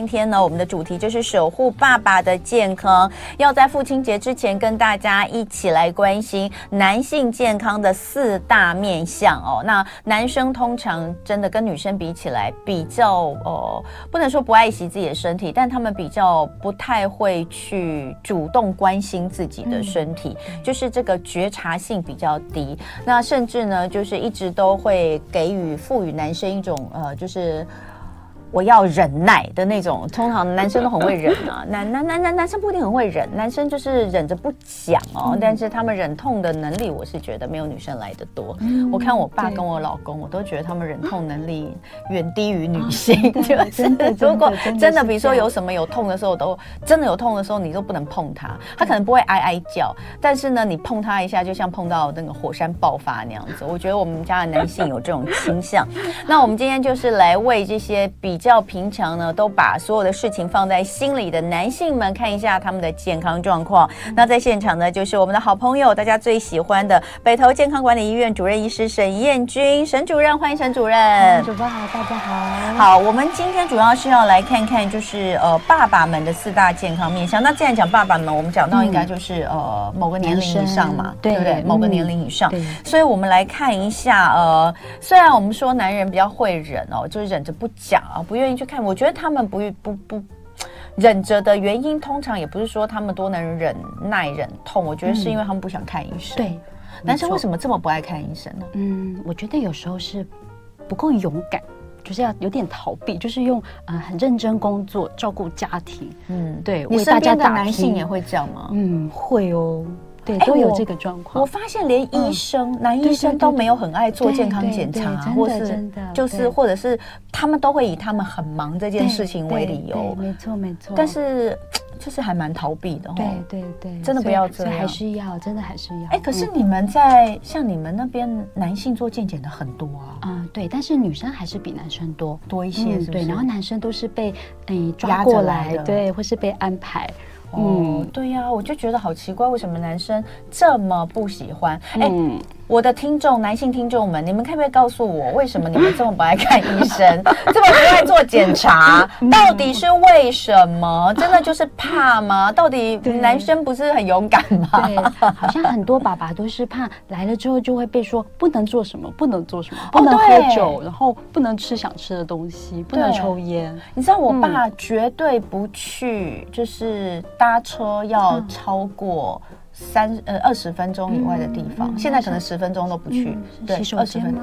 今天呢，我们的主题就是守护爸爸的健康，要在父亲节之前跟大家一起来关心男性健康的四大面相哦。那男生通常真的跟女生比起来，比较哦，不能说不爱惜自己的身体，但他们比较不太会去主动关心自己的身体，嗯、就是这个觉察性比较低。那甚至呢，就是一直都会给予赋予男生一种呃，就是。我要忍耐的那种，通常男生都很会忍啊，男男男男男生不一定很会忍，男生就是忍着不讲哦，嗯、但是他们忍痛的能力，我是觉得没有女生来的多。嗯、我看我爸跟我老公，我都觉得他们忍痛能力远低于女性。啊、就是如果真的，比如说有什么有痛的时候，都真的有痛的时候，你都不能碰他，他可能不会哀哀叫，但是呢，你碰他一下，就像碰到那个火山爆发那样子。我觉得我们家的男性有这种倾向。那我们今天就是来为这些比。比较平常呢，都把所有的事情放在心里的男性们，看一下他们的健康状况。那在现场呢，就是我们的好朋友，大家最喜欢的北投健康管理医院主任医师沈燕君沈主任，欢迎沈主任。主播好，大家好。好，我们今天主要是要来看看，就是呃爸爸们的四大健康面向。那既然讲爸爸们，我们讲到应该就是、嗯、呃某个年龄以上嘛，对不对？嗯、某个年龄以上。对所以我们来看一下，呃，虽然我们说男人比较会忍哦，就是忍着不讲啊。不愿意去看，我觉得他们不不不忍着的原因，通常也不是说他们多能忍耐忍痛，我觉得是因为他们不想看医生。嗯、对，男生为什么这么不爱看医生呢？嗯，我觉得有时候是不够勇敢，就是要有点逃避，就是用呃很认真工作照顾家庭。嗯，对，你身边的男性也会这样吗？嗯，会哦。对，都有这个状况。我发现连医生，男医生都没有很爱做健康检查，或是就是或者是他们都会以他们很忙这件事情为理由。没错，没错。但是就是还蛮逃避的。对对对，真的不要这样，还是要，真的还是要。哎，可是你们在像你们那边男性做健检的很多啊。嗯，对，但是女生还是比男生多多一些。对，然后男生都是被哎抓过来，对，或是被安排。嗯，对呀，我就觉得好奇怪，为什么男生这么不喜欢？哎。嗯我的听众，男性听众们，你们可不可以告诉我，为什么你们这么不爱看医生，这么不爱做检查？到底是为什么？真的就是怕吗？到底男生不是很勇敢吗？对，好像很多爸爸都是怕来了之后就会被说不能做什么，不能做什么，不能喝酒，哦、然后不能吃想吃的东西，不能抽烟。你知道我爸绝对不去，就是搭车要超过。三呃二十分钟以外的地方，现在可能十分钟都不去。对，二十分钟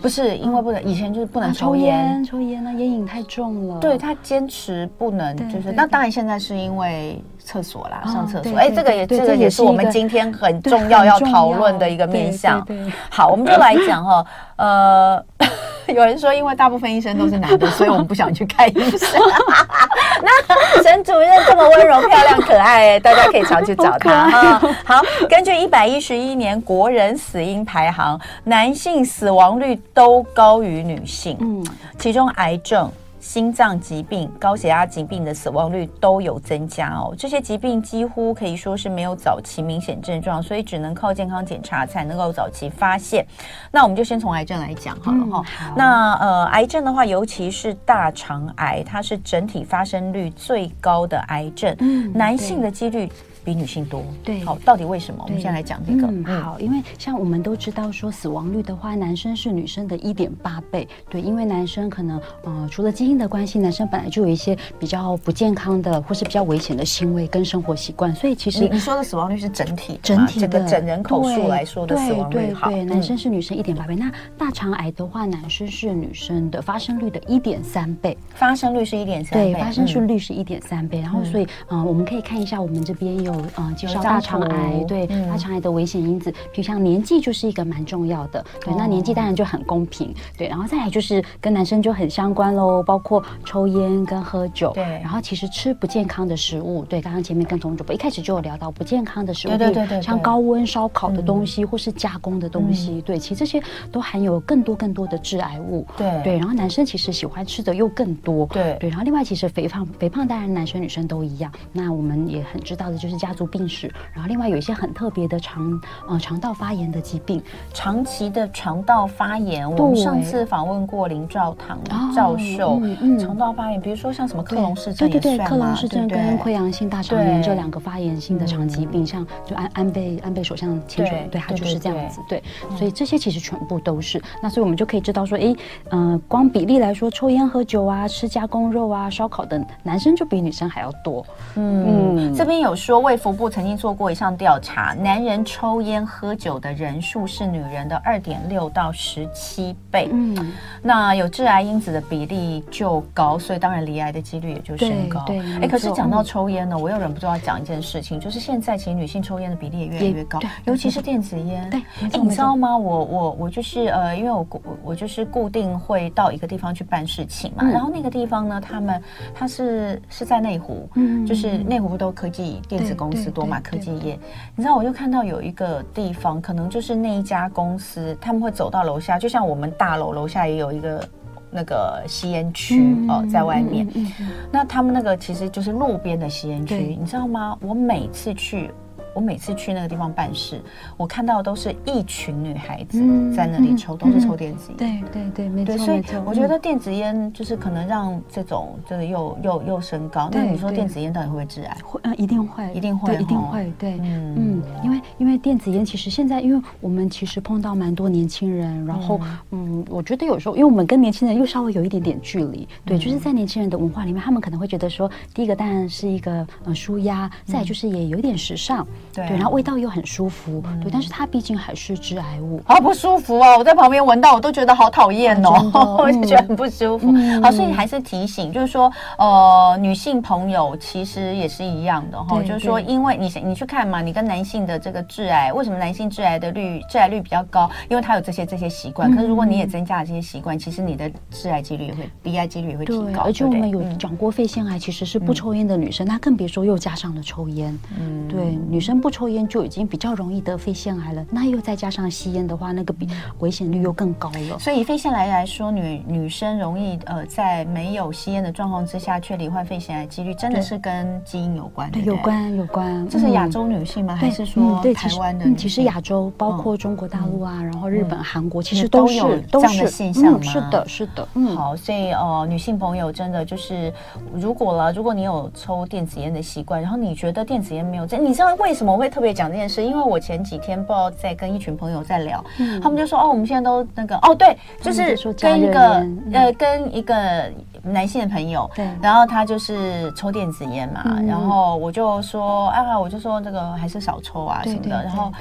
不是因为不能，以前就是不能抽烟，抽烟那烟瘾太重了。对，他坚持不能，就是那当然现在是因为厕所啦，上厕所。哎，这个也这个也是我们今天很重要要讨论的一个面向。好，我们就来讲哈，呃。有人说，因为大部分医生都是男的，所以我们不想去看医生。那沈主任这么温柔、漂亮、可爱，大家可以常去找他哈。好，根据一百一十一年国人死因排行，男性死亡率都高于女性。嗯，其中癌症。心脏疾病、高血压疾病的死亡率都有增加哦。这些疾病几乎可以说是没有早期明显症状，所以只能靠健康检查才能够早期发现。那我们就先从癌症来讲好了哈。嗯、那呃，癌症的话，尤其是大肠癌，它是整体发生率最高的癌症，嗯、男性的几率。比女性多，对，好，到底为什么？我们先来讲这个。嗯，好，因为像我们都知道说，死亡率的话，男生是女生的一点八倍。对，因为男生可能，呃，除了基因的关系，男生本来就有一些比较不健康的或是比较危险的行为跟生活习惯，所以其实你说的死亡率是整体整体的整人口数来说的死亡率。对对，男生是女生一点八倍。那大肠癌的话，男生是女生的发生率的一点三倍，发生率是一点三倍，对，发生率是一点三倍。然后，所以，嗯，我们可以看一下我们这边有。有嗯，介绍大肠癌，对大肠癌的危险因子，比如像年纪就是一个蛮重要的，对，那年纪当然就很公平，对，然后再来就是跟男生就很相关喽，包括抽烟跟喝酒，对，然后其实吃不健康的食物，对，刚刚前面跟总主播一开始就有聊到不健康的食物，对对对，像高温烧烤的东西或是加工的东西，对，其实这些都含有更多更多的致癌物，对。对，然后男生其实喜欢吃的又更多，对。对，然后另外其实肥胖肥胖当然男生女生都一样，那我们也很知道的就是。家族病史，然后另外有一些很特别的肠呃肠道发炎的疾病，长期的肠道发炎。我们上次访问过林兆堂教授，肠、道发炎，比如说像什么克隆氏症，对对对，克隆氏症跟溃疡性大肠炎这两个发炎性的肠疾病，像就安安倍安倍首相亲手，对他就是这样子，对，所以这些其实全部都是。那所以我们就可以知道说，哎，嗯、呃，光比例来说，抽烟喝酒啊，吃加工肉啊，烧烤的男生就比女生还要多。嗯，嗯。这边有说卫福部曾经做过一项调查，男人抽烟喝酒的人数是女人的二点六到十七倍。嗯，那有致癌因子的比例就高，所以当然离癌的几率也就升高。对，哎，可是讲到抽烟呢，我又忍不住要讲一件事情，就是现在其实女性抽烟的比例也越来越高，尤其是电子烟。对，哎，你知道吗？我我我就是呃，因为我我我就是固定会到一个地方去办事情嘛，然后那个地方呢，他们他是是在内湖，嗯，就是内湖不都科技电子公司多嘛，科技业。你知道，我就看到有一个地方，可能就是那一家公司，他们会走到楼下，就像我们大楼楼下也有一个那个吸烟区哦，在外面。那他们那个其实就是路边的吸烟区，你知道吗？我每次去。我每次去那个地方办事，我看到的都是一群女孩子在那里抽，嗯、都是抽电子烟。对对对，没错。所以我觉得电子烟就是可能让这种就是又又又升高。那你说电子烟到底会不会致癌？会，嗯，一定会，一定会，一定会。对，嗯嗯，因为因为电子烟其实现在，因为我们其实碰到蛮多年轻人，然后嗯，我觉得有时候，因为我们跟年轻人又稍微有一点点距离，对，就是在年轻人的文化里面，他们可能会觉得说，第一个当然是一个呃舒压，再就是也有一点时尚。对，然后味道又很舒服，嗯、对，但是它毕竟还是致癌物，好不舒服哦！我在旁边闻到，我都觉得好讨厌哦，啊、我就觉得很不舒服。嗯、好，所以还是提醒，就是说，呃，女性朋友其实也是一样的哈，对就是说，因为你你去看嘛，你跟男性的这个致癌，为什么男性致癌的率致癌率比较高？因为他有这些这些习惯。嗯、可是如果你也增加了这些习惯，其实你的致癌几率也会，鼻癌几率也会提高。而且我们有讲过，肺腺癌其实是不抽烟的女生，那、嗯、更别说又加上了抽烟。嗯，对，女生不抽烟。就已经比较容易得肺腺癌了，那又再加上吸烟的话，那个比危险率又更高了。所以肺腺癌来说，女女生容易呃在没有吸烟的状况之下却罹患肺腺癌几率真的是跟基因有关，对，有关有关。这是亚洲女性吗？还是说台湾的？其实亚洲包括中国大陆啊，然后日本、韩国，其实都有这样的现象吗？是的，是的。嗯，好，所以呃，女性朋友真的就是，如果了，如果你有抽电子烟的习惯，然后你觉得电子烟没有这，你知道为什么我会特别讲这件事？因为我前几天不知道在跟一群朋友在聊，他们就说哦，我们现在都那个哦，对，就是跟一个呃跟一个男性的朋友，对，然后他就是抽电子烟嘛，然后我就说啊，我就说这个还是少抽啊什么的，然后。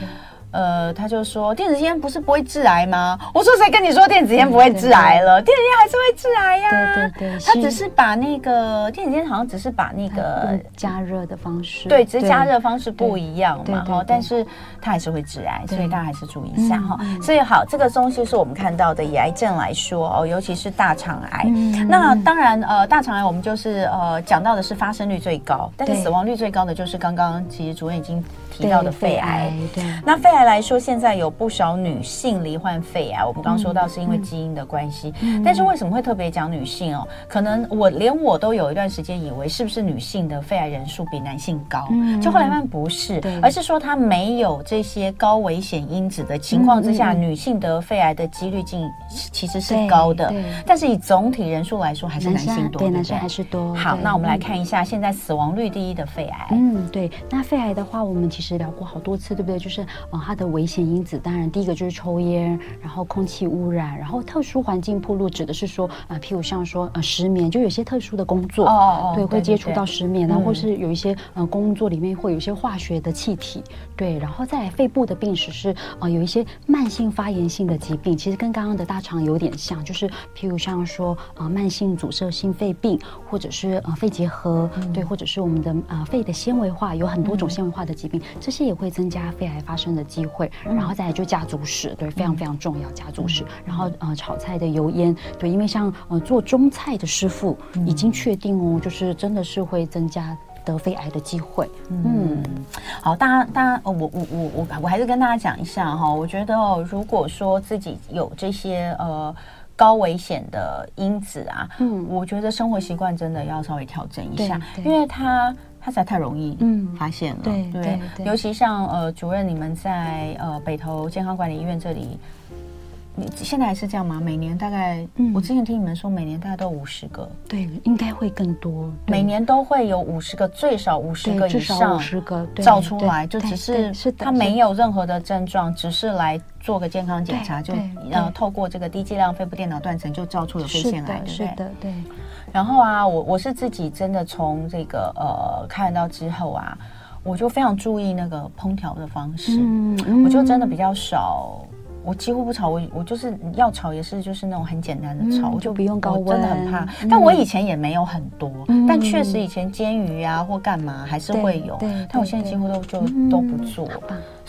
呃，他就说电子烟不是不会致癌吗？我说谁跟你说电子烟不会致癌了？电子烟还是会致癌呀。对对对，他只是把那个电子烟好像只是把那个加热的方式，对，只是加热方式不一样嘛哈。但是它还是会致癌，所以大家还是注意一下哈。所以好，这个东西是我们看到的以癌症来说哦，尤其是大肠癌。那当然呃，大肠癌我们就是呃讲到的是发生率最高，但是死亡率最高的就是刚刚其实主任已经提到的肺癌。对，那肺癌。来说，现在有不少女性罹患肺癌。我们刚刚说到是因为基因的关系，但是为什么会特别讲女性哦？可能我连我都有一段时间以为是不是女性的肺癌人数比男性高？嗯、就后来发现不是，而是说她没有这些高危险因子的情况之下，女性得肺癌的几率竟其实是高的。但是以总体人数来说，还是男性多，对，男生还是多。好，那我们来看一下现在死亡率第一的肺癌。嗯，对。那肺癌的话，我们其实聊过好多次，对不对？就是啊，它的危险因子，当然第一个就是抽烟，然后空气污染，然后特殊环境暴露，指的是说啊、呃，譬如像说呃失眠，就有些特殊的工作，哦哦对，会接触到失眠，然后或是有一些呃工作里面会有一些化学的气体，对，然后再来肺部的病史是啊、呃，有一些慢性发炎性的疾病，其实跟刚刚的大肠有点像，就是譬如像说啊、呃、慢性阻塞性肺病，或者是呃肺结核，嗯、对，或者是我们的啊、呃、肺的纤维化，有很多种纤维化的疾病，嗯、这些也会增加肺癌发生的机会。然后再来就家族史，对，非常非常重要，家族史。然后呃，炒菜的油烟，对，因为像呃做中菜的师傅已经确定哦，就是真的是会增加得肺癌的机会。嗯，好，大家大家，我我我我我还是跟大家讲一下哈，我觉得哦，如果说自己有这些呃高危险的因子啊，嗯，我觉得生活习惯真的要稍微调整一下，因为它。它实在太容易嗯发现了，嗯、对对，对，尤其像呃主任你们在呃北投健康管理医院这里。你现在还是这样吗？每年大概，嗯、我之前听你们说，每年大概都有五十个，对，应该会更多。每年都会有五十个，最少五十个以上，五十个照出来，就只是他没有任何的症状，只是来做个健康检查，就然后透过这个低剂量肺部电脑断层就照出了肺腺癌，对是的，对。然后啊，我我是自己真的从这个呃看到之后啊，我就非常注意那个烹调的方式，嗯、我就真的比较少。我几乎不炒，我我就是要炒也是就是那种很简单的炒，嗯、我就不用高温，真的很怕。嗯、但我以前也没有很多，嗯、但确实以前煎鱼啊或干嘛还是会有，但我现在几乎都就都不做。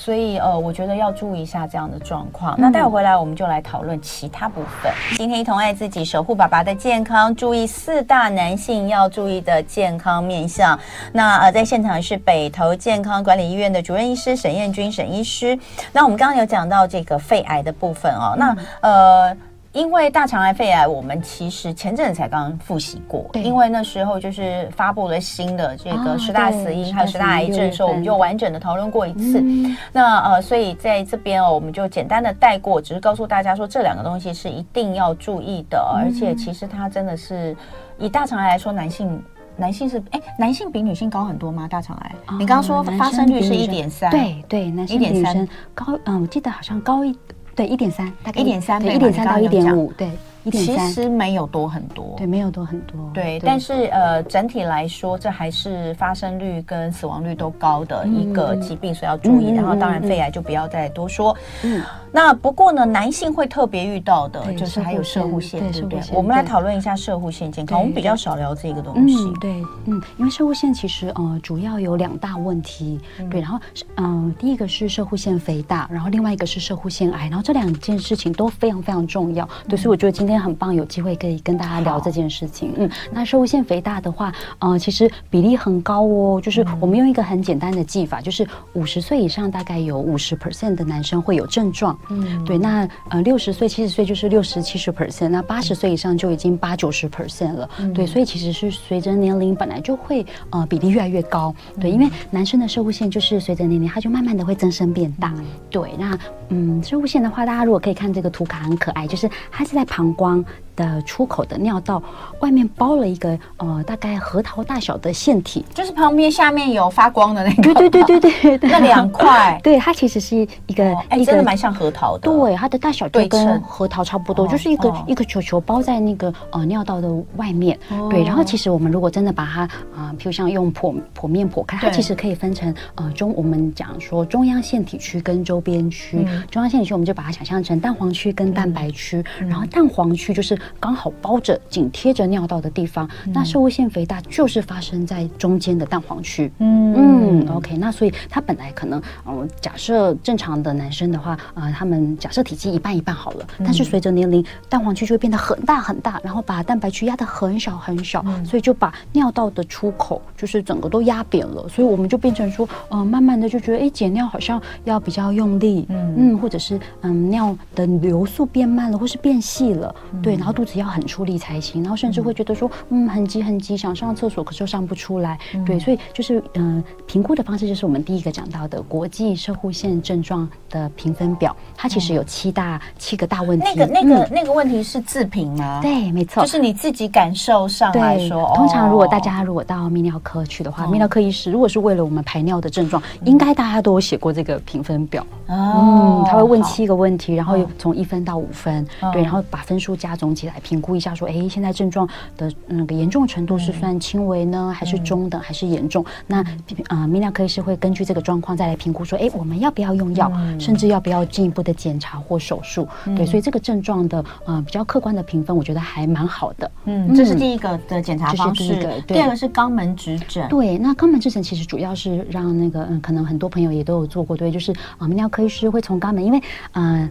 嗯所以呃，我觉得要注意一下这样的状况。那待会回来我们就来讨论其他部分。嗯、今天一同爱自己，守护爸爸的健康，注意四大男性要注意的健康面向。那呃，在现场是北投健康管理医院的主任医师沈燕君沈医师。那我们刚刚有讲到这个肺癌的部分哦，那呃。因为大肠癌、肺癌，我们其实前阵子才刚刚复习过。因为那时候就是发布了新的这个十大死因，还有十大癌症的时候，我们就完整的讨论过一次。嗯、那呃，所以在这边哦，我们就简单的带过，只是告诉大家说这两个东西是一定要注意的，嗯、而且其实它真的是以大肠癌来说，男性男性是哎，男性比女性高很多吗？大肠癌？哦、你刚刚说发生率是一点三，对对，男性比女生高，嗯，我记得好像高一。对，一点三，大概一点三倍，一点三到一点五，对。其实没有多很多，对，没有多很多，对。但是呃，整体来说，这还是发生率跟死亡率都高的一个疾病，所以要注意。然后，当然肺癌就不要再多说。嗯。那不过呢，男性会特别遇到的，就是还有射护腺，对不对？我们来讨论一下射护腺健康。我们比较少聊这个东西。对，嗯，因为射护腺其实呃主要有两大问题，对。然后嗯，第一个是射护腺肥大，然后另外一个是射护腺癌，然后这两件事情都非常非常重要。对，所以我觉得今天。今天很棒，有机会可以跟大家聊这件事情。嗯，那摄护腺肥大的话，呃，其实比例很高哦。就是我们用一个很简单的计法，就是五十岁以上大概有五十 percent 的男生会有症状。嗯，对。那呃，六十岁、七十岁就是六十七十 percent，那八十岁以上就已经八九十 percent 了。嗯、对，所以其实是随着年龄本来就会呃比例越来越高。对，因为男生的摄护腺就是随着年龄，它就慢慢的会增生变大。嗯、对，那嗯，摄护腺的话，大家如果可以看这个图卡很可爱，就是它是在膀胱光的出口的尿道外面包了一个呃大概核桃大小的腺体，就是旁边下面有发光的那个，对对对对对，那两块，对，它其实是一个哎真的蛮像核桃的，对，它的大小就跟核桃差不多，就是一个一个球球包在那个呃尿道的外面，对，然后其实我们如果真的把它啊，譬如像用剖剖面剖开，它其实可以分成呃中我们讲说中央腺体区跟周边区，中央腺体区我们就把它想象成蛋黄区跟蛋白区，然后蛋黄区就是。刚好包着、紧贴着尿道的地方，嗯、那摄护腺肥大就是发生在中间的蛋黄区。嗯嗯，OK，那所以他本来可能，嗯、呃，假设正常的男生的话，呃，他们假设体积一半一半好了，嗯、但是随着年龄，蛋黄区就会变得很大很大，然后把蛋白区压得很小很小，嗯、所以就把尿道的出口就是整个都压扁了。所以我们就变成说，呃，慢慢的就觉得，哎，解尿好像要比较用力，嗯嗯，或者是嗯尿的流速变慢了，或是变细了，嗯、对，然后。肚子要很出力才行，然后甚至会觉得说，嗯，很急很急，想上厕所，可是又上不出来。嗯、对，所以就是嗯、呃，评估的方式就是我们第一个讲到的国际射护腺症状的评分表，它其实有七大、嗯、七个大问题。那个那个、嗯、那个问题是自评吗？对，没错，就是你自己感受上来说。通常如果大家如果到泌尿科去的话，泌、哦、尿科医师如果是为了我们排尿的症状，嗯、应该大家都有写过这个评分表。哦、嗯，他会问七个问题，然后从一分到五分，哦、对，然后把分数加总起来。评估一下，说，哎，现在症状的那个严重程度是算轻微呢，还是中等，还是严重？那啊，泌尿科医师会根据这个状况再来评估，说，哎，我们要不要用药，甚至要不要进一步的检查或手术？对，所以这个症状的呃比较客观的评分，我觉得还蛮好的。嗯，这是第一个的检查方式。第二个是肛门指诊。对，那肛门指诊其实主要是让那个嗯，可能很多朋友也都有做过，对，就是啊，泌尿科律师会从肛门，因为嗯。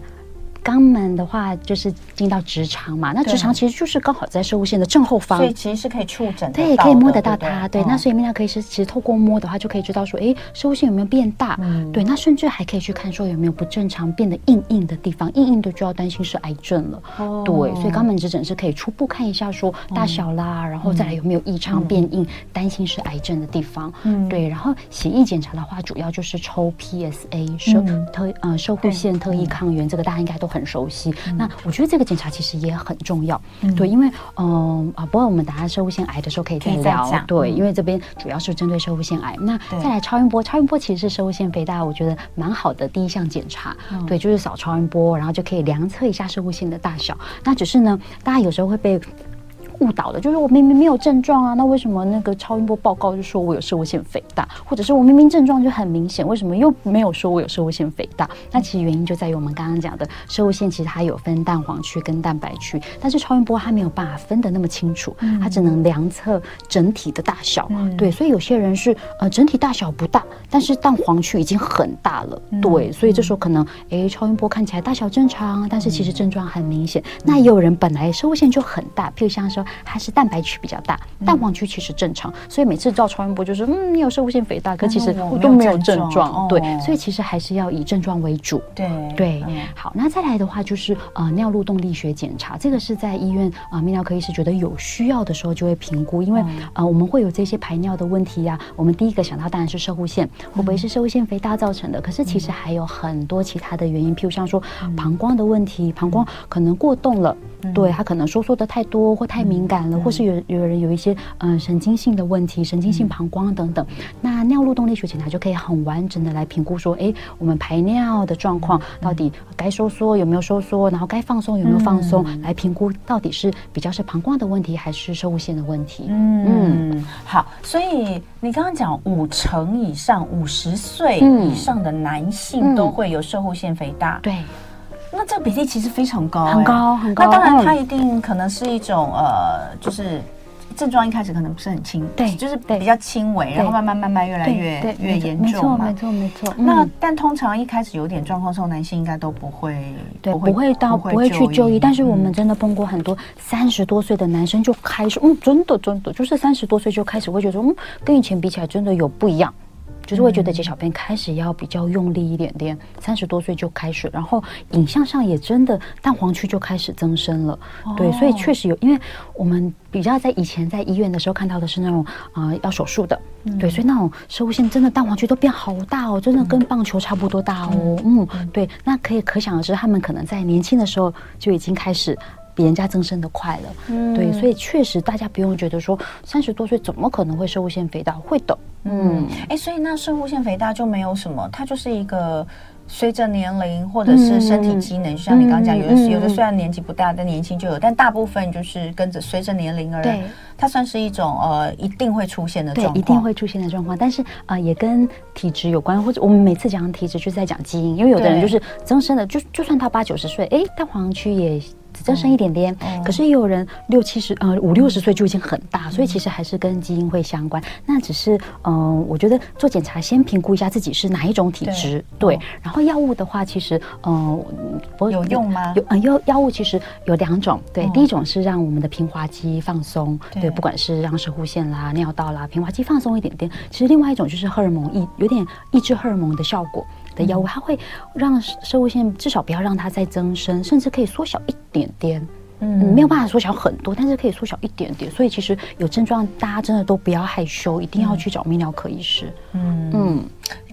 肛门的话就是进到直肠嘛，那直肠其实就是刚好在射物线的正后方，所以其实是可以触诊的，对，可以摸得到它。对，对，那所以泌尿科医师其实透过摸的话，就可以知道说，哎，射物线有没有变大？嗯，对，那甚至还可以去看说有没有不正常变得硬硬的地方，硬硬的就要担心是癌症了。哦，对，所以肛门指诊是可以初步看一下说大小啦，然后再来有没有异常变硬，担心是癌症的地方。嗯，对，然后血液检查的话，主要就是抽 PSA 摄特呃射护腺特异抗原，这个大家应该都很熟悉。那我觉得这个检查其实也很重要。对，因为嗯啊，不过我们等下生物腺癌的时候可以再聊。对，因为这边主要是针对生物腺癌。那再来超音波，超音波其实是生物腺肥大，我觉得蛮好的第一项检查。对，就是扫超音波，然后就可以量测一下生物腺的大小。那只是呢，大家有时候会被。误导的，就是我明明没有症状啊，那为什么那个超音波报告就说我有社会腺肥大，或者是我明明症状就很明显，为什么又没有说我有社会腺肥大？那其实原因就在于我们刚刚讲的社会腺其实它有分蛋黄区跟蛋白区，但是超音波它没有办法分得那么清楚，它只能量测整体的大小。嗯、对，所以有些人是呃整体大小不大，但是蛋黄区已经很大了。对，所以这时候可能诶超音波看起来大小正常，但是其实症状很明显。那也有人本来社会腺就很大，譬如像说。它是蛋白区比较大，蛋黄区其实正常，所以每次照超音波就是，嗯，你有射物腺肥大，可其实我都没有症状，对，所以其实还是要以症状为主，对对。好，那再来的话就是呃尿路动力学检查，这个是在医院啊泌尿科医师觉得有需要的时候就会评估，因为呃我们会有这些排尿的问题呀，我们第一个想到当然是射物腺会不会是射物腺肥大造成的，可是其实还有很多其他的原因，譬如像说膀胱的问题，膀胱可能过动了。对，它可能收缩的太多或太敏感了，嗯、或是有有人有一些嗯、呃、神经性的问题，神经性膀胱等等。嗯、那尿路动力学检查就可以很完整的来评估说，哎，我们排尿的状况到底该收缩有没有收缩，然后该放松有没有放松，嗯、来评估到底是比较是膀胱的问题还是生物腺的问题。嗯，嗯。好，所以你刚刚讲五成以上五十岁以上的男性都会有摄护腺肥大，对。那这个比例其实非常高，很高很高。那当然，它一定可能是一种呃，就是症状一开始可能不是很轻，对，就是比较轻微，然后慢慢慢慢越来越越严重嘛。没错没错没错。那但通常一开始有点状况的时候，男性应该都不会，对，不会到不会去就医。但是我们真的碰过很多三十多岁的男生就开始，嗯，真的真的就是三十多岁就开始会觉得，嗯，跟以前比起来真的有不一样。就是会觉得解小便开始要比较用力一点点，三十多岁就开始，然后影像上也真的蛋黄区就开始增生了，哦、对，所以确实有，因为我们比较在以前在医院的时候看到的是那种啊、呃、要手术的，嗯、对，所以那种生物线真的蛋黄区都变好大哦，真的跟棒球差不多大哦，嗯，嗯。对，那可以可想而知，他们可能在年轻的时候就已经开始。比人家增生的快了，嗯，对，所以确实大家不用觉得说三十多岁怎么可能会摄护腺肥大，会的，嗯，哎、欸，所以那摄护腺肥大就没有什么，它就是一个随着年龄或者是身体机能，嗯、就像你刚刚讲，有的是有的虽然年纪不大，但年轻就有，但大部分就是跟着随着年龄而，对，它算是一种呃一定会出现的状况，一定会出现的状况，但是啊、呃、也跟体质有关，或者我们每次讲体质就是在讲基因，因为有的人就是增生的，就就算他八九十岁，哎，蛋黄区也。只增生一点点，嗯、可是也有人六七十呃五六十岁就已经很大，嗯、所以其实还是跟基因会相关。那只是嗯、呃，我觉得做检查先评估一下自己是哪一种体质，对。然后药物的话，其实嗯，呃、有用吗？有嗯，药药物其实有两种，对，哦、第一种是让我们的平滑肌放松，对，对，不管是让摄护腺啦、尿道啦、平滑肌放松一点点。其实另外一种就是荷尔蒙抑，有点抑制荷尔蒙的效果。的药物，它会让生物线至少不要让它再增生，甚至可以缩小一点点。嗯，没有办法缩小很多，但是可以缩小一点点。所以其实有症状，大家真的都不要害羞，一定要去找泌尿科医师。嗯嗯。嗯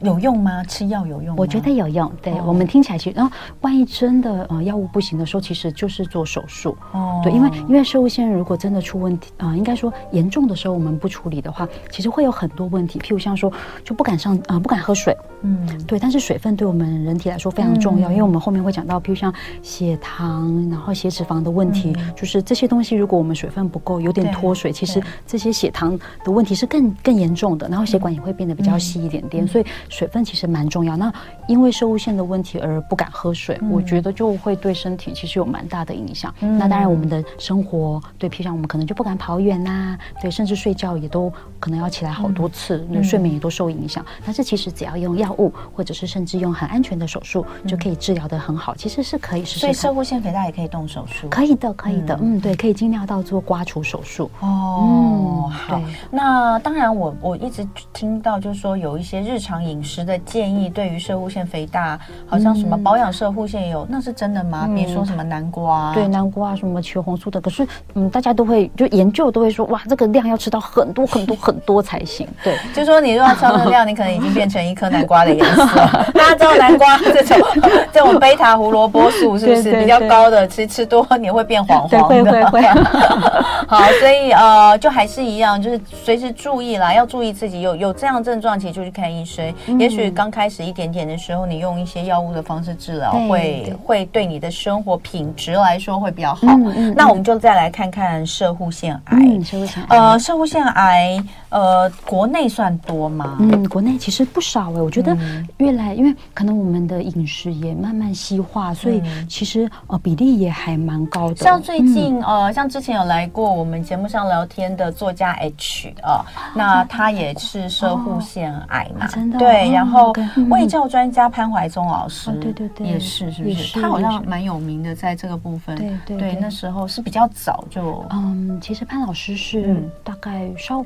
有用吗？吃药有用吗？我觉得有用。对、哦、我们听起来其实，然后万一真的呃药物不行的时候，其实就是做手术。哦，对，因为因为摄护腺如果真的出问题啊、呃，应该说严重的时候我们不处理的话，其实会有很多问题，譬如像说就不敢上啊、呃，不敢喝水。嗯，对，但是水分对我们人体来说非常重要，嗯、因为我们后面会讲到，譬如像血糖，然后血脂肪的问题，嗯、就是这些东西，如果我们水分不够，有点脱水，其实这些血糖的问题是更更严重的，然后血管也会变得比较细一点点，嗯、所以以水分其实蛮重要。那因为摄护腺的问题而不敢喝水，嗯、我觉得就会对身体其实有蛮大的影响。嗯、那当然，我们的生活对，譬如像我们可能就不敢跑远呐、啊，对，甚至睡觉也都可能要起来好多次，那、嗯、睡眠也都受影响。嗯、但是其实只要用药物，或者是甚至用很安全的手术，嗯、就可以治疗的很好。其实是可以试试。所以摄护腺肥大也可以动手术？可以的，可以的。嗯，嗯，对，可以尽量到做刮除手术。哦。对那当然我，我我一直听到就是说有一些日常饮食的建议，对于射护腺肥大，好像什么保养射护腺也有，嗯、那是真的吗？比如说什么南瓜，对，南瓜什么茄红素的。可是，嗯，大家都会就研究都会说，哇，这个量要吃到很多很多很多才行。对，就说你如果要吃那个量，你可能已经变成一颗南瓜的颜色。大家知道南瓜这种 这种贝塔胡萝卜素是不是比较高的？其实吃多你会变黄黄的。会会会。好，所以呃，就还是一样，就是随时注意啦，要注意自己有有这样症状，其实就去看医生。嗯、也许刚开始一点点的时候，你用一些药物的方式治疗，会会对你的生活品质来说会比较好。那我们就再来看看射护腺癌。嗯、摄护腺癌。呃，射护腺癌。呃，国内算多吗？嗯，国内其实不少哎，我觉得越来，因为可能我们的饮食也慢慢西化，所以其实呃比例也还蛮高的。像最近呃，像之前有来过我们节目上聊天的作家 H 啊，那他也是射护腺癌嘛，真的对。然后卫教专家潘怀宗老师，对对对，也是是不是？他好像蛮有名的，在这个部分。对对对，那时候是比较早就嗯，其实潘老师是大概稍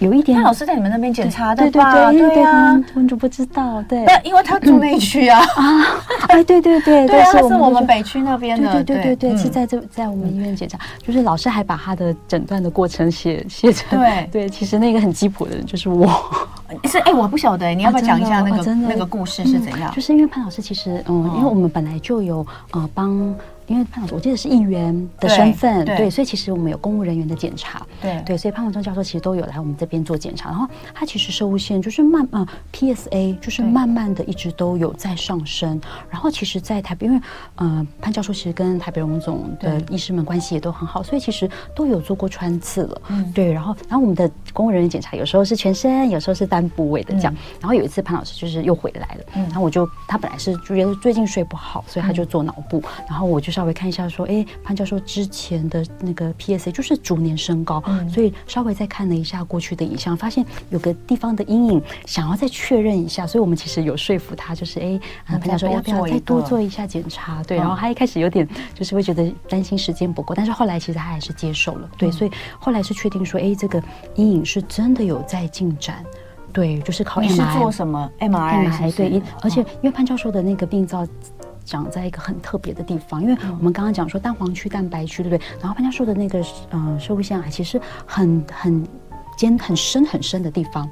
有。一点，潘老师在你们那边检查的对对对对啊，我就不知道，对，那因为他住那区啊。啊，哎，对对 对，对啊，是我们北区那边的，对对对对，是在这在我们医院检查，就是老师还把他的诊断的过程写写成，对。对，其实那个很鸡婆的人就是我，是哎，我不晓得，你要不要讲一下那个那个故事是怎样？就是因为潘老师其实嗯，因为我们本来就有呃帮。因为潘老师，我记得是议员的身份，对，对，所以其实我们有公务人员的检查，对对，所以潘文忠教授其实都有来我们这边做检查。然后他其实摄护腺就是慢啊、呃、，PSA 就是慢慢的一直都有在上升。然后其实，在台北，因为呃潘教授其实跟台北荣总的医师们关系也都很好，所以其实都有做过穿刺了，嗯，对。然后然后我们的公务人员检查有时候是全身，有时候是单部位的这样。嗯、然后有一次潘老师就是又回来了，嗯，然后我就他本来是觉得最近睡不好，所以他就做脑部，嗯、然后我就稍微看一下，说，哎，潘教授之前的那个 PSA 就是逐年升高，嗯、所以稍微再看了一下过去的影像，发现有个地方的阴影，想要再确认一下，所以我们其实有说服他，就是哎，潘教授要不要再多做一下检查？对，然后他一开始有点就是会觉得担心时间不够，但是后来其实他还是接受了，对，嗯、所以后来是确定说，哎，这个阴影是真的有在进展，对，就是靠 MRI 是做什么？MRI？对，而且因为潘教授的那个病灶。长在一个很特别的地方，因为我们刚刚讲说蛋黄区、蛋白区，对不对？然后潘教授的那个呃，社会腺癌其实很很尖、很深、很深的地方。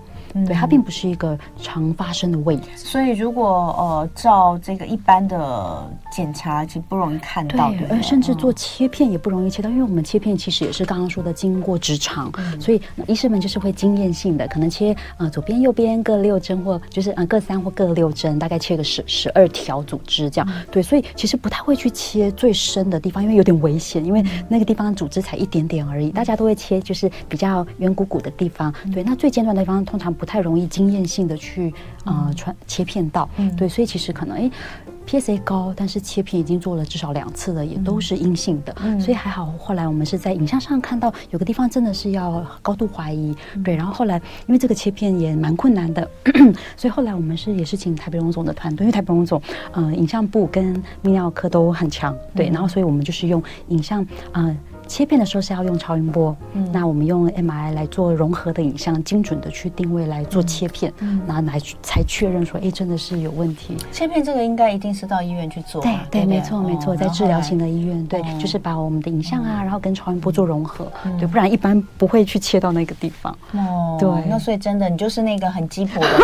对，它并不是一个常发生的位置，所以如果呃照这个一般的检查，其实不容易看到，对，而甚至做切片也不容易切到，因为我们切片其实也是刚刚说的经过直肠，所以医生们就是会经验性的，可能切呃左边、右边各六针，或就是呃各三或各六针，大概切个十十二条组织这样，对，所以其实不太会去切最深的地方，因为有点危险，因为那个地方组织才一点点而已，大家都会切就是比较圆鼓鼓的地方，对，那最尖端的地方通常不太容易经验性的去呃穿切片到，嗯、对，所以其实可能哎，PSA 高，但是切片已经做了至少两次了，也都是阴性的，嗯、所以还好。后来我们是在影像上看到有个地方真的是要高度怀疑，嗯、对，然后后来因为这个切片也蛮困难的，所以后来我们是也是请台北荣总的团队，因为台北荣总呃影像部跟泌尿科都很强，对，嗯、然后所以我们就是用影像呃。切片的时候是要用超音波，嗯，那我们用 MRI 来做融合的影像，精准的去定位来做切片，嗯，然后来才确认说，哎，真的是有问题。切片这个应该一定是到医院去做，对对，没错没错，在治疗型的医院，对，就是把我们的影像啊，然后跟超音波做融合，对，不然一般不会去切到那个地方。哦，对，那所以真的你就是那个很鸡婆的人，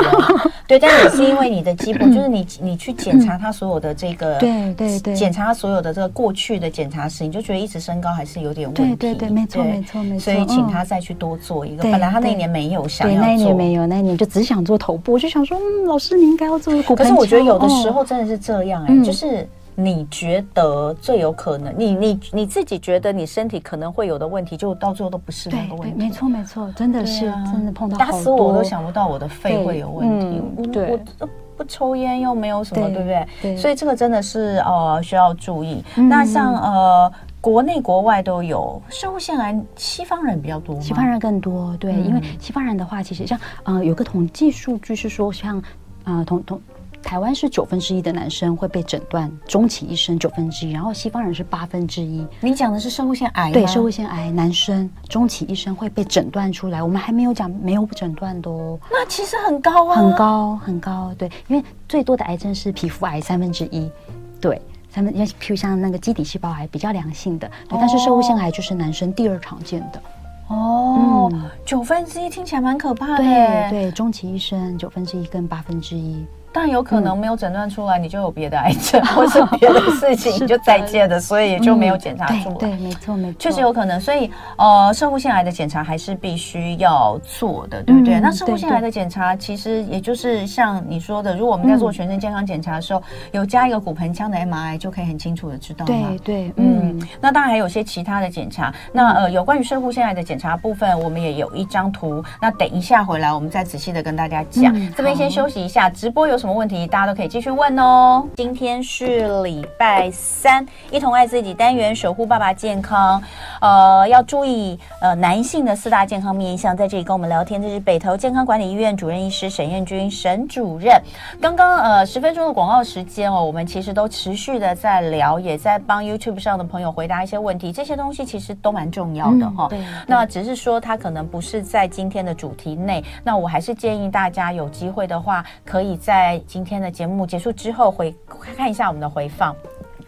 对，但也是因为你的鸡婆，就是你你去检查他所有的这个，对对对，检查他所有的这个过去的检查史，你就觉得一直身高还是有。对对对，没错没错没错，所以请他再去多做一个。本来他那一年没有想要做，那一年没有，那一年就只想做头部。我就想说，嗯，老师你应该要做骨盆。可是我觉得有的时候真的是这样哎，就是你觉得最有可能，你你你自己觉得你身体可能会有的问题，就到最后都不是那个问题。没错没错，真的是、啊、真的碰到打死我都想不到我的肺会有问题。嗯、我。我不抽烟又没有什么，对，对不对？对，所以这个真的是呃需要注意。嗯、那像呃国内国外都有，摄护腺癌西方人比较多，西方人更多。对，嗯、因为西方人的话，其实像呃有个统计数据是说，像呃同同。台湾是九分之一的男生会被诊断终其一生九分之一，然后西方人是八分之一。你讲的是摄护腺癌？对，摄护腺癌男生终其一生会被诊断出来，我们还没有讲没有诊断的哦。那其实很高啊，很高很高。对，因为最多的癌症是皮肤癌三分之一，对，三分，因为譬如像那个基底细胞癌比较良性的，对，但是射物腺癌就是男生第二常见的。哦，九分之一听起来蛮可怕的。对对，终其一生九分之一跟八分之一。但有可能没有诊断出来，你就有别的癌症，嗯、或是别的事情，你就再见了，所以也就没有检查出来。对，对，没错，没错，确实有可能。所以，呃，摄护腺癌的检查还是必须要做的，对不对？嗯、那摄护腺癌的检查其实也就是像你说的，如果我们在做全身健康检查的时候，嗯、有加一个骨盆腔的 MRI，就可以很清楚的知道。对对，嗯。嗯，那当然还有些其他的检查。那呃，有关于摄护腺癌的检查部分，我们也有一张图。那等一下回来，我们再仔细的跟大家讲。嗯、这边先休息一下，直播有什么问题，大家都可以。继续问哦，今天是礼拜三，一同爱自己单元，守护爸爸健康。呃，要注意呃男性的四大健康面向，在这里跟我们聊天，这是北投健康管理医院主任医师沈彦君沈主任。刚刚呃十分钟的广告时间哦，我们其实都持续的在聊，也在帮 YouTube 上的朋友回答一些问题，这些东西其实都蛮重要的哈。对。那只是说它可能不是在今天的主题内，那我还是建议大家有机会的话，可以在今天的节目。结束之后回看一下我们的回放。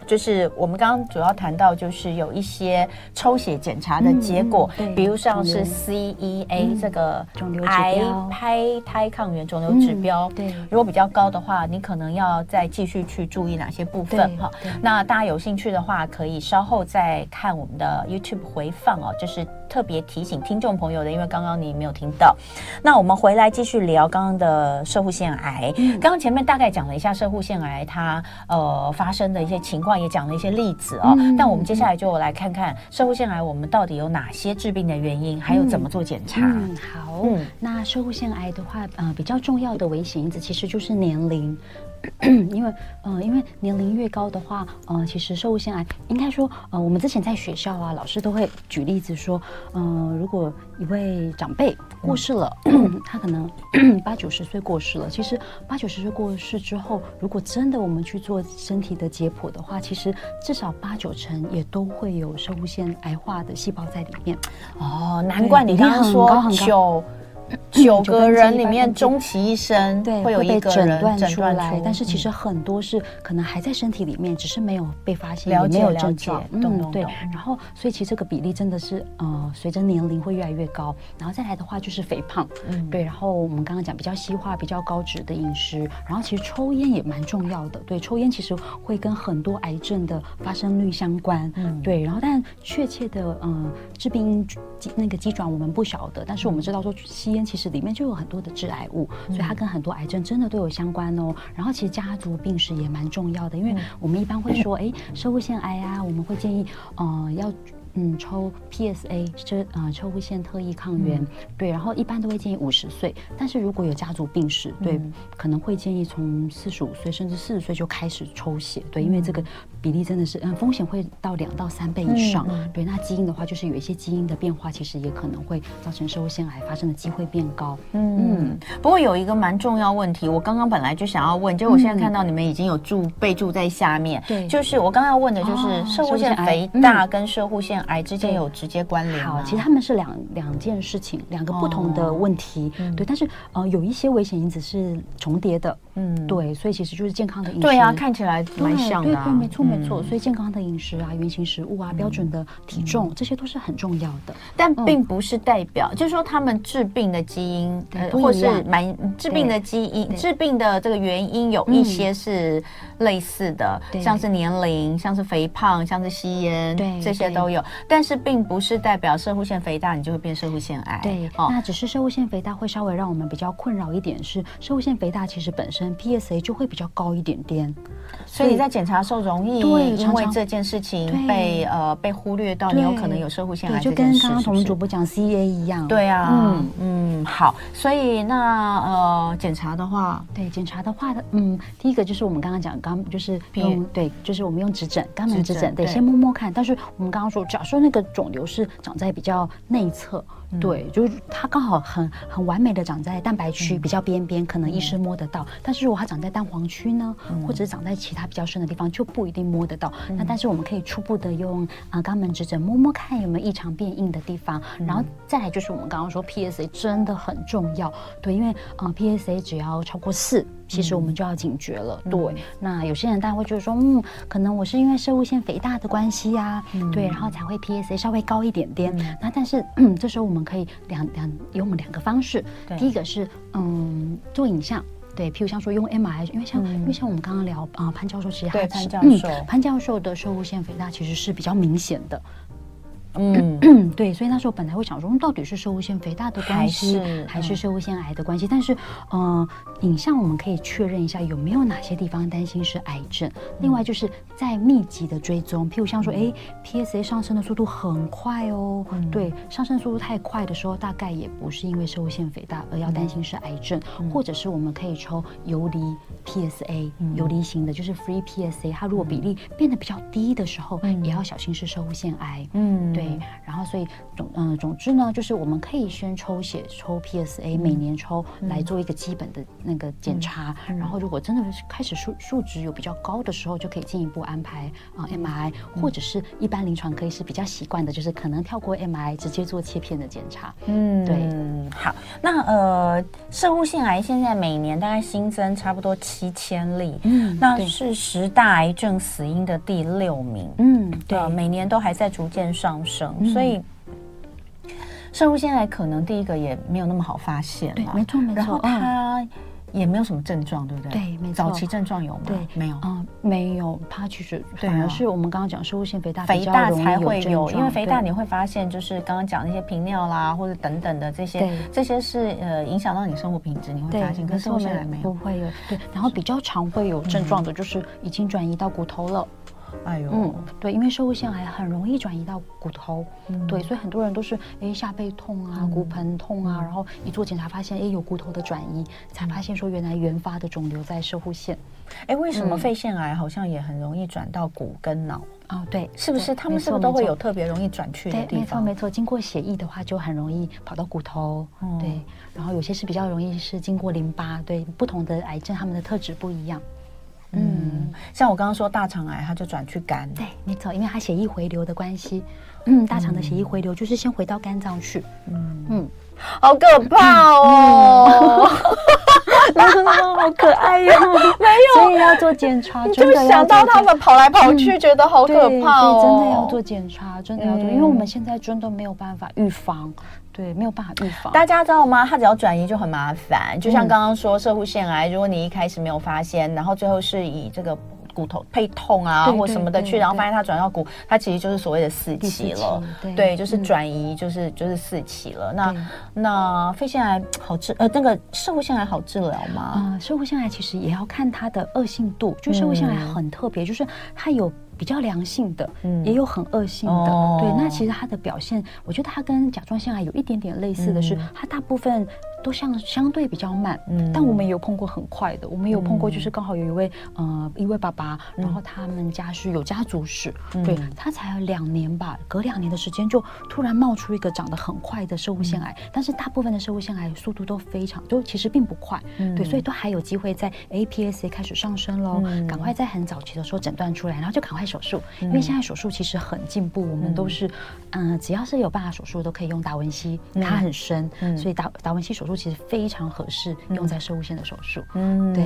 就是我们刚刚主要谈到，就是有一些抽血检查的结果，嗯、比如像是 CEA 这个癌胚胎抗原肿瘤指标，对，如果比较高的话，你可能要再继续去注意哪些部分哈。那大家有兴趣的话，可以稍后再看我们的 YouTube 回放哦，就是特别提醒听众朋友的，因为刚刚你没有听到。那我们回来继续聊刚刚的射护腺癌，刚刚前面大概讲了一下射护腺癌它呃发生的一些情况。也讲了一些例子哦，嗯、但我们接下来就来看看射护腺癌，我们到底有哪些致病的原因，还有怎么做检查。嗯，好，嗯，那射护腺癌的话，呃，比较重要的危险因子其实就是年龄。因为，呃，因为年龄越高的话，呃，其实摄护腺癌应该说，呃，我们之前在学校啊，老师都会举例子说，呃，如果一位长辈过世了，嗯、他可能 八九十岁过世了，其实八九十岁过世之后，如果真的我们去做身体的解剖的话，其实至少八九成也都会有摄护腺癌化的细胞在里面。哦，难怪你刚刚说很高。九个人里面，终其一生对会有一个人诊断出来，但是其实很多是可能还在身体里面，只是没有被发现，也没有症状。嗯，对。然后，所以其实这个比例真的是呃，随着年龄会越来越高。然后再来的话就是肥胖，嗯，对。然后我们刚刚讲比较西化、比较高脂的饮食，然后其实抽烟也蛮重要的。对，抽烟其实会跟很多癌症的发生率相关。嗯，对。然后，但确切的嗯，致病那个机转我们不晓得，但是我们知道说吸烟其实里面就有很多的致癌物，所以它跟很多癌症真的都有相关哦。然后其实家族病史也蛮重要的，因为我们一般会说，哎，社会腺癌啊，我们会建议，呃，要。嗯，抽 PSA 这呃摄护腺特异抗原，嗯、对，然后一般都会建议五十岁，但是如果有家族病史，对，嗯、可能会建议从四十五岁甚至四十岁就开始抽血，对，因为这个比例真的是嗯风险会到两到三倍以上，嗯、对，那基因的话就是有一些基因的变化，其实也可能会造成摄护腺癌发生的机会变高。嗯，嗯。不过有一个蛮重要问题，我刚刚本来就想要问，就我现在看到你们已经有注备注在下面，对、嗯，就是我刚刚要问的就是摄护腺肥大跟摄护腺癌之间有直接关联。好，其实他们是两两件事情，两个不同的问题。哦、对，但是呃，有一些危险因子是重叠的。嗯，对，所以其实就是健康的饮食。对啊，看起来蛮像的、啊。对对，没错没错。所以健康的饮食啊，原型食物啊，标准的体重，这些都是很重要的。但并不是代表，就是说他们治病的基因，呃，或是蛮治病的基因，治病的这个原因有一些是类似的，像是年龄，像是肥胖，像是吸烟，对，这些都有。但是并不是代表射护腺肥大你就会变射护腺癌。对，哦、那只是射护腺肥大会稍微让我们比较困扰一点，是射护腺肥大其实本身 PSA 就会比较高一点点，所以你在检查的时候容易对，因为这件事情被呃被忽略到，你有可能有摄护腺癌。就跟刚刚彤彤主播讲 CA 一样。对啊，嗯嗯，好，所以那呃检查的话，对检查的话的，嗯，第一个就是我们刚刚讲，刚就是用对，就是我们用指诊，肛门指诊，得，先摸摸看。但是我们刚刚说，假设那个肿瘤是长在比较内侧。对，就是它刚好很很完美的长在蛋白区比较边边，可能医生摸得到。但是如果它长在蛋黄区呢，或者是长在其他比较深的地方，就不一定摸得到。那但是我们可以初步的用啊肛门指诊摸摸看有没有异常变硬的地方，然后再来就是我们刚刚说 PSA 真的很重要，对，因为啊 PSA 只要超过四。其实我们就要警觉了，嗯、对。嗯、那有些人大家会觉得说，嗯，可能我是因为射物腺肥大的关系呀、啊，嗯、对，然后才会 PSA 稍微高一点点。嗯、那但是、嗯，这时候我们可以两两有我们两个方式。第一个是，嗯，做影像，对，譬如像说用 MRI，因为像、嗯、因为像我们刚刚聊啊、呃，潘教授其实他是潘教授、嗯，潘教授的射物腺肥大其实是比较明显的。嗯，对，所以那时候本来会想说，到底是摄护腺肥大的关系，还是摄护腺癌的关系？但是，嗯，影像我们可以确认一下有没有哪些地方担心是癌症。另外就是在密集的追踪，譬如像说，哎，PSA 上升的速度很快哦，对，上升速度太快的时候，大概也不是因为摄护腺肥大而要担心是癌症，或者是我们可以抽游离 PSA，游离型的，就是 Free PSA，它如果比例变得比较低的时候，也要小心是摄护腺癌。嗯，对。然后，所以总嗯、呃，总之呢，就是我们可以先抽血抽 PSA，每年抽来做一个基本的那个检查。嗯、然后，如果真的开始数数值有比较高的时候，就可以进一步安排啊 MRI，或者是一般临床科医师比较习惯的，就是可能跳过 MRI，直接做切片的检查。嗯，对。好，那呃，射护腺癌现在每年大概新增差不多七千例，嗯，那是十大癌症死因的第六名。嗯，对，每年都还在逐渐上升。所以，摄护腺癌可能第一个也没有那么好发现，对，没错没错。然后它也没有什么症状，对不对？对，没错。早期症状有吗？对，没有。嗯，没有。它其实反而是我们刚刚讲摄护腺肥大，肥大才会有，因为肥大你会发现，就是刚刚讲那些频尿啦，或者等等的这些，这些是呃影响到你生活品质，你会发现。可是摄护腺癌没有，不会有。对，然后比较常会有症状的，就是已经转移到骨头了。哎呦，嗯，对，因为社会腺癌很容易转移到骨头，嗯、对，所以很多人都是哎下背痛啊，嗯、骨盆痛啊，然后一做检查发现哎有骨头的转移，才发现说原来原发的肿瘤在社会腺。哎，为什么肺腺癌好像也很容易转到骨跟脑？哦，对，是不是？他们是不是都会有特别容易转去的地方？没错没错，经过血液的话就很容易跑到骨头，嗯、对，然后有些是比较容易是经过淋巴，对，不同的癌症他们的特质不一样。嗯，像我刚刚说大肠癌，它就转去肝。对，没错，因为它血液回流的关系。嗯，大肠的血液回流就是先回到肝脏去。嗯嗯，好可怕哦！好可爱哟，没有，所以要做检查。就想到他们跑来跑去，觉得好可怕哦。真的要做检查，真的要做，因为我们现在真的没有办法预防。对，没有办法预防。大家知道吗？它只要转移就很麻烦。就像刚刚说，射护腺癌，如果你一开始没有发现，然后最后是以这个骨头配痛啊或什么的去，然后发现它转到骨，它其实就是所谓的四期了。对，就是转移，就是就是四期了。那那肺腺癌好治？呃，那个射护腺癌好治疗吗？啊，射护腺癌其实也要看它的恶性度。就射护腺癌很特别，就是它有。比较良性的，嗯，也有很恶性的，哦、对。那其实它的表现，我觉得它跟甲状腺癌有一点点类似的是，嗯、它大部分。都相相对比较慢，嗯，但我们也有碰过很快的，我们有碰过就是刚好有一位呃一位爸爸，然后他们家是有家族史，对，他才两年吧，隔两年的时间就突然冒出一个长得很快的摄护腺癌，但是大部分的摄护腺癌速度都非常，都其实并不快，对，所以都还有机会在 APSA 开始上升喽，赶快在很早期的时候诊断出来，然后就赶快手术，因为现在手术其实很进步，我们都是嗯只要是有办法手术都可以用达文西，它很深，所以达达文西手术。其实非常合适用在生物线的手术。嗯，对。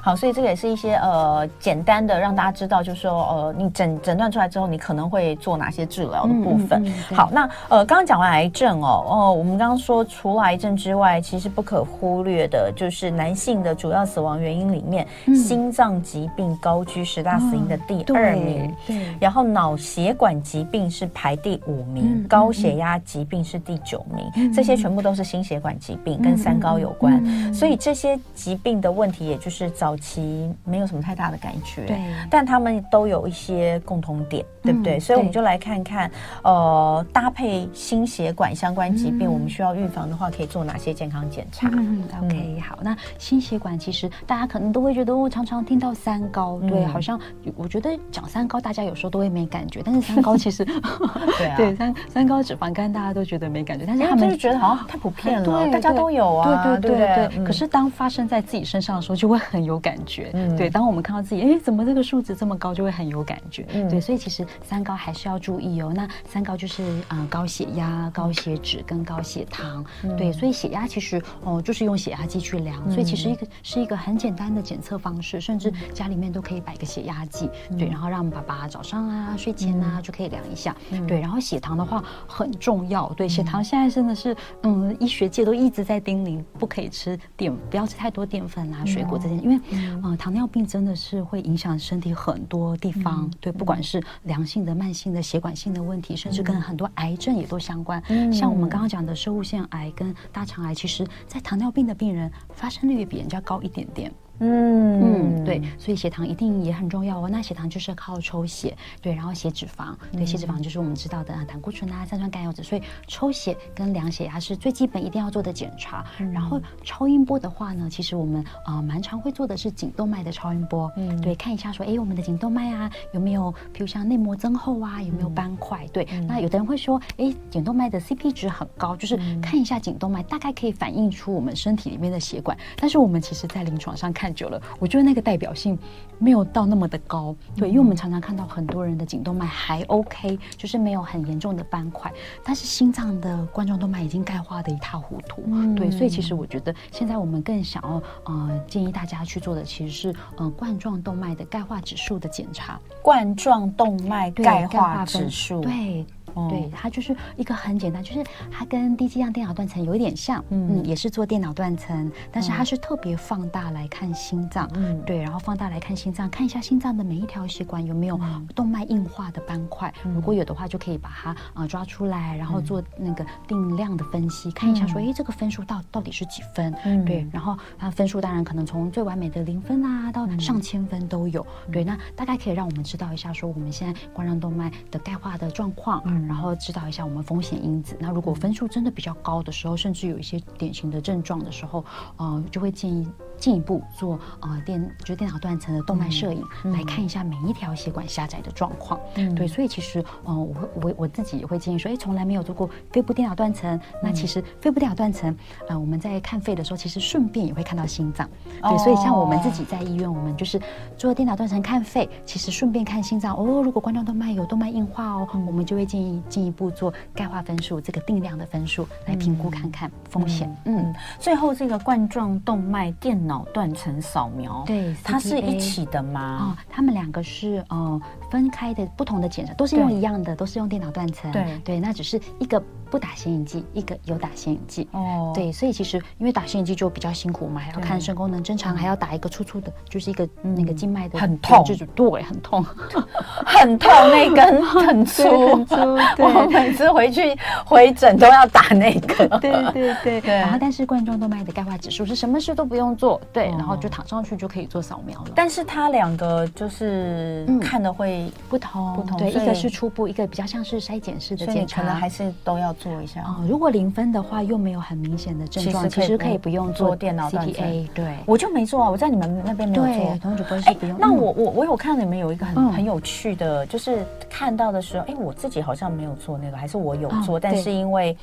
好，所以这个也是一些呃简单的让大家知道，就是说呃你诊诊断出来之后，你可能会做哪些治疗的部分。嗯嗯嗯、好，那呃刚刚讲完癌症哦哦，我们刚刚说除了癌症之外，其实不可忽略的就是男性的主要死亡原因里面，嗯、心脏疾病高居十大死因的第二名。嗯、对，对然后脑血管疾病是排第五名，嗯、高血压疾病是第九名，嗯、这些全部都是心血管疾病，跟三高有关。嗯、所以这些疾病的问题，也就是早期没有什么太大的感觉，对，但他们都有一些共同点，对不对？嗯、所以我们就来看看，呃，搭配心血管相关疾病，嗯、我们需要预防的话，可以做哪些健康检查？嗯，OK，好，那心血管其实大家可能都会觉得，我常常听到三高，对，嗯、好像我觉得讲三高，大家有时候都会没感觉，但是三高其实，对啊，对三三高脂肪肝大家都觉得没感觉，但是他们就觉得好像太普遍了，大家都有啊，对对对对。可是当发生在自己身上的时候，就会很有感觉。嗯，对，当我们看到自己，哎，怎么这个数值这么高，就会很有感觉。嗯，对，所以其实三高还是要注意哦。那三高就是嗯高血压、高血脂跟高血糖。对，所以血压其实哦就是用血压计去量，所以其实一个是一个很简单的检测方式，甚至家里面都可以摆个血压计。对，然后让爸爸早上啊睡前啊就可以量一下。对，然后血糖的话很重要。对，血糖现在真的是嗯医学界都一直在叮咛，不可以吃淀，不要吃太多淀粉啊，水果这些，因为嗯糖尿病真的是会影响身体很多地方。对，不管是良性的、慢性的、血管性的问题，甚至跟很多癌症也都相关。像我们刚刚讲的生物腺癌跟大肠癌，其实在糖尿病的病人发生率也比人家高一点点。嗯嗯，对，所以血糖一定也很重要哦。那血糖就是靠抽血，对，然后血脂肪，对，血脂肪就是我们知道的胆固醇啊、三酸甘油酯。所以抽血跟量血压是最基本一定要做的检查。嗯、然后超音波的话呢，其实我们啊蛮、呃、常会做的是颈动脉的超音波，嗯，对，看一下说，哎，我们的颈动脉啊有没有，比如像内膜增厚啊，有没有斑块？嗯、对，嗯、那有的人会说，哎，颈动脉的 CP 值很高，就是看一下颈动脉大概可以反映出我们身体里面的血管。但是我们其实在临床上看。久了，我觉得那个代表性没有到那么的高，对，因为我们常常看到很多人的颈动脉还 OK，就是没有很严重的斑块，但是心脏的冠状动脉已经钙化的一塌糊涂，嗯、对，所以其实我觉得现在我们更想要呃建议大家去做的其实是呃冠状动脉的钙化指数的检查，冠状动脉钙化指数，对。对，它就是一个很简单，就是它跟低剂量电脑断层有一点像，嗯，也是做电脑断层，但是它是特别放大来看心脏，嗯，对，然后放大来看心脏，看一下心脏的每一条血管有没有动脉硬化的斑块，如果有的话，就可以把它啊抓出来，然后做那个定量的分析，看一下说，哎，这个分数到到底是几分？嗯，对，然后它分数当然可能从最完美的零分啊到上千分都有，对，那大概可以让我们知道一下说我们现在冠状动脉的钙化的状况，嗯。然后知道一下我们风险因子。那如果分数真的比较高的时候，甚至有一些典型的症状的时候，呃，就会建议进一步做呃电，就是电脑断层的动脉摄影，嗯、来看一下每一条血管狭窄的状况。嗯、对，所以其实，呃，我会我我自己也会建议说，哎，从来没有做过肺部电脑断层。嗯、那其实肺部电脑断层，呃，我们在看肺的时候，其实顺便也会看到心脏。对，哦、所以像我们自己在医院，我们就是做电脑断层看肺，其实顺便看心脏。哦，如果冠状动脉有动脉硬化哦，嗯、我们就会建议。进一步做钙化分数，这个定量的分数来评估看看风险。嗯，嗯，最后这个冠状动脉电脑断层扫描，对，它是一起的吗？哦，他们两个是呃分开的，不同的检查，都是用一样的，都是用电脑断层。对对，那只是一个。不打显影剂，一个有打显影剂。哦，对，所以其实因为打显影剂就比较辛苦嘛，还要看肾功能正常，还要打一个粗粗的，就是一个那个静脉的，很痛，就是对，很痛，很痛，那根很 粗很粗。我每次回去回诊都要打那个。对对对对。然后，但是冠状动脉的钙化指数是什么事都不用做，对，然后就躺上去就可以做扫描了。但是它两个就是看的会不同，不同。对，一个是初步，一个比较像是筛检式的检查，可能还是都要。做一下啊，如果零分的话，又没有很明显的症状，其实可以不用做电脑 CTA。对，我就没做啊，我在你们那边没有做。同主播是不用。那我我我有看到你们有一个很很有趣的，就是看到的时候，哎，我自己好像没有做那个，还是我有做，但是因为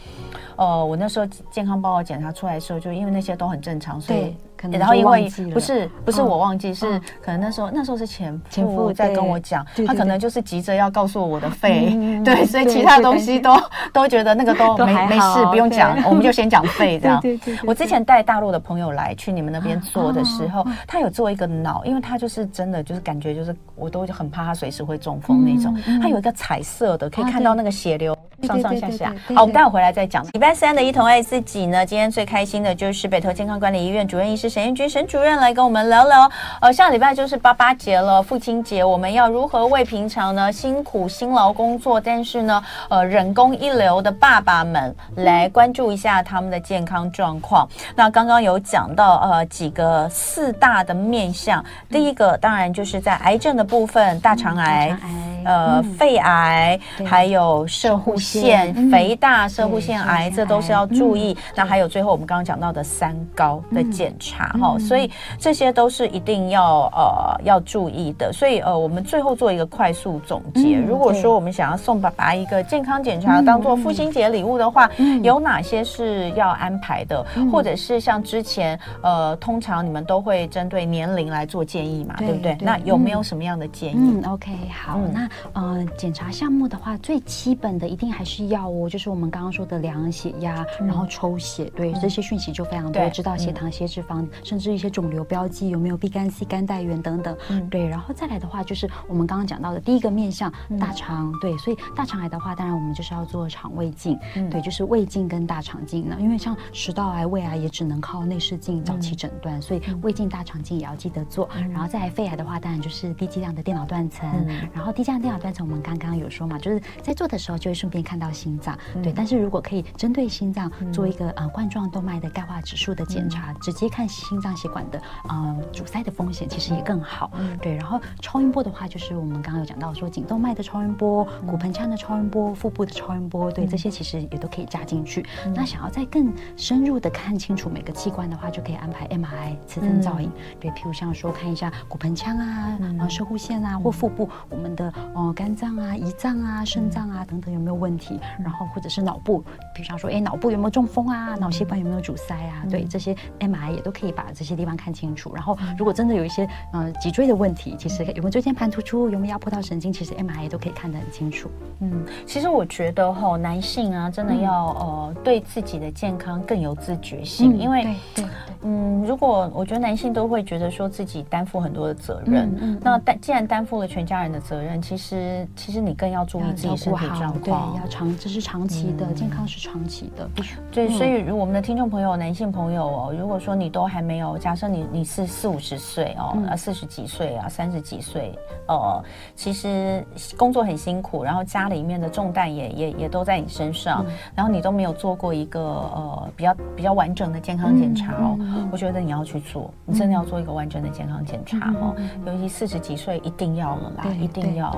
呃，我那时候健康报告检查出来的时候，就因为那些都很正常，所以可能然后因为不是不是我忘记，哦是可能那时候那时候是前前夫夫在跟我讲，他可能就是急着要告诉我我的肺，嗯 对，所以其他东西都 都觉得那个都都没没事，不用讲，我们就先讲肺这样。对对对对对。我之前带大陆的朋友来去你们那边做的时候哦，他有做一个脑，因为他就是真的就是感觉就是我都很怕他随时会中风那种他有一个彩色的，可以啊看到那个血流。上上下下。好，我们待会回来再讲。礼拜三的一同爱自己呢，今天最开心的就是北投健康管理医院主任医师沈彦君沈主任来跟我们聊聊。呃，下礼拜就是八八节了，父亲节，我们要如何为平常呢辛苦辛劳工作，但是呢，呃，人工一流的爸爸们来关注一下他们的健康状况。那刚刚有讲到呃几个四大的面向，第一个当然就是在癌症的部分，大肠癌。呃，嗯肺癌，还有射护腺、嗯肥大、射护腺癌，这都是要注意嗯。那还有最后我们刚刚讲到的三高的检查哈、嗯所以这些都是一定要呃要注意的。所以呃，我们最后做一个快速总结。嗯如果说我们想要送爸爸一个健康检查，嗯当做父亲节礼物的话，嗯有哪些是要安排的？嗯或者是像之前呃，通常你们都会针对年龄来做建议嘛，对不对？对那有没有嗯什么样的建议？嗯，OK，好，嗯那呃，检查项目的话，最基本的一定还是要哦，就是我们刚刚说的量血压，然后抽血，对，这些讯息就非常多，知道血糖、血脂肪，甚至一些肿瘤标记有没有 B 肝 C 肝带原等等，嗯。对，然后再来的话，就是我们刚刚讲到的第一个面向嗯。大肠，对，所以大肠癌的话，当然我们就是要做肠胃镜，嗯。对，就是胃镜跟大肠镜呢，因为像食道癌、胃癌也只能靠内视镜早期诊断，所以胃镜、大肠镜也要记得做，然后再来肺癌的话，当然就是低剂量的电脑断层，嗯。然后低剂量电脑断层，我们刚刚有说嘛，就是在做的时候就会顺便看到心脏，对。但是如果可以针对心脏做一个呃冠状动脉的钙化指数的检查，直接看心脏血管的呃阻塞的风险，其实也更好，对。然后超音波的话，就是我们刚刚有讲到说颈动脉的超音波、骨盆腔的超音波、腹部的超音波，对，这些其实也都可以加进去。那想要再更深入的看清楚每个器官的话，就可以安排 MRI 磁振造影，对，譬如像说看一下骨盆腔啊、啊射护腺啊或腹部我们的呃肝脏啊、胰脏啊、肾脏啊等等有没有问题，然后或者是脑部，比如像说哎脑部有没有中风啊、脑血管有没有阻塞啊，对，这些 MRI 也都可以把这些地方看清楚。然后如果真的有一些呃脊椎的问题，其实有没有椎间盘突出，有没有压迫到神经，其实 MRI 也都可以看得很清楚。嗯，其实我觉得哈，男性啊，真的要、呃对自己的健康更有自觉性，因为对对对嗯，如果我觉得男性都会觉得说自己担负很多的责任，嗯嗯那担既然担负了全家人的责任，其实其实你更要注意自己要照顾身体状好，对，要长，这是长期的，健康是长期的，必须。对，嗯所以如我们的听众朋友，男性朋友哦，如果说你都还没有，假设你你是四五十岁哦，嗯啊四十几岁啊，三十几岁，呃，其实工作很辛苦，然后家里面的重担也也也都在你身上，嗯然后你都没有做过一个呃比较比较完整的健康检查哦，我觉得你要去做，你真的要做一个完整的健康检查哦，嗯尤其四十几岁一定要了啦，一定要，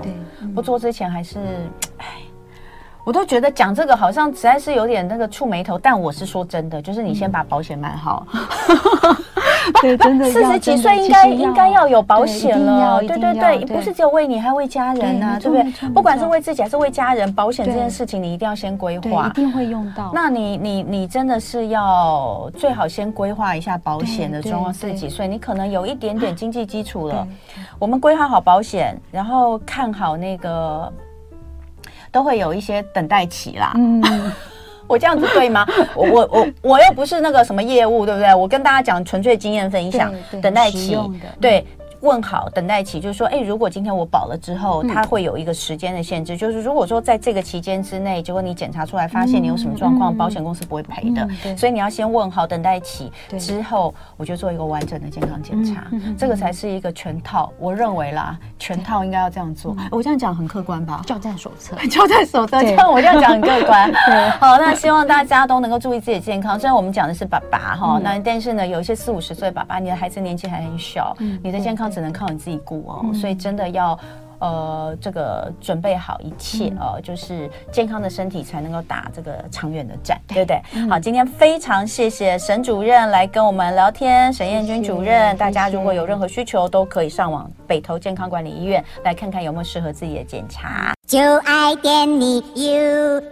不做之前还是，唉，我都觉得讲这个好像实在是有点那个触眉头。但我是说真的，就是你先把保险买好。对，真的 四十几岁应该应该要有保险了。对对对，不是只有为你，还为家人呢，对不对？不管是为自己还是为家人，保险这件事情你一定要先规划，一定会用到。那你你你真的是要最好先规划一下保险的状况。四十几岁，你可能有一点点经济基础了，我们规划好保险，然后看好那个。都会有一些等待期啦。嗯，我这样子对吗？我我我我又不是那个什么业务，对不对？我跟大家讲纯粹经验分享，等待期，对。问好，等待期就是说，哎，如果今天我保了之后，它会有一个时间的限制，就是如果说在这个期间之内，结果你检查出来发现你有什么状况，保险公司不会赔的。所以你要先问好，等待期之后，我就做一个完整的健康检查，这个才是一个全套。我认为啦，全套应该要这样做。我这样讲很客观吧？教战手册，教战手册，这样我这样讲很客观。好，那希望大家都能够注意自己的健康。虽然我们讲的是爸爸哈，那但是呢，有一些四五十岁爸爸，你的孩子年纪还很小，你的健康。只能靠你自己顾哦，所以真的要，呃，这个准备好一切哦，就是健康的身体才能够打这个长远的战，对不对？好，今天非常谢谢沈主任来跟我们聊天，沈燕君主任，大家如果有任何需求都可以上网北投健康管理医院来看看有没有适合自己的检查。就爱点你 UFO。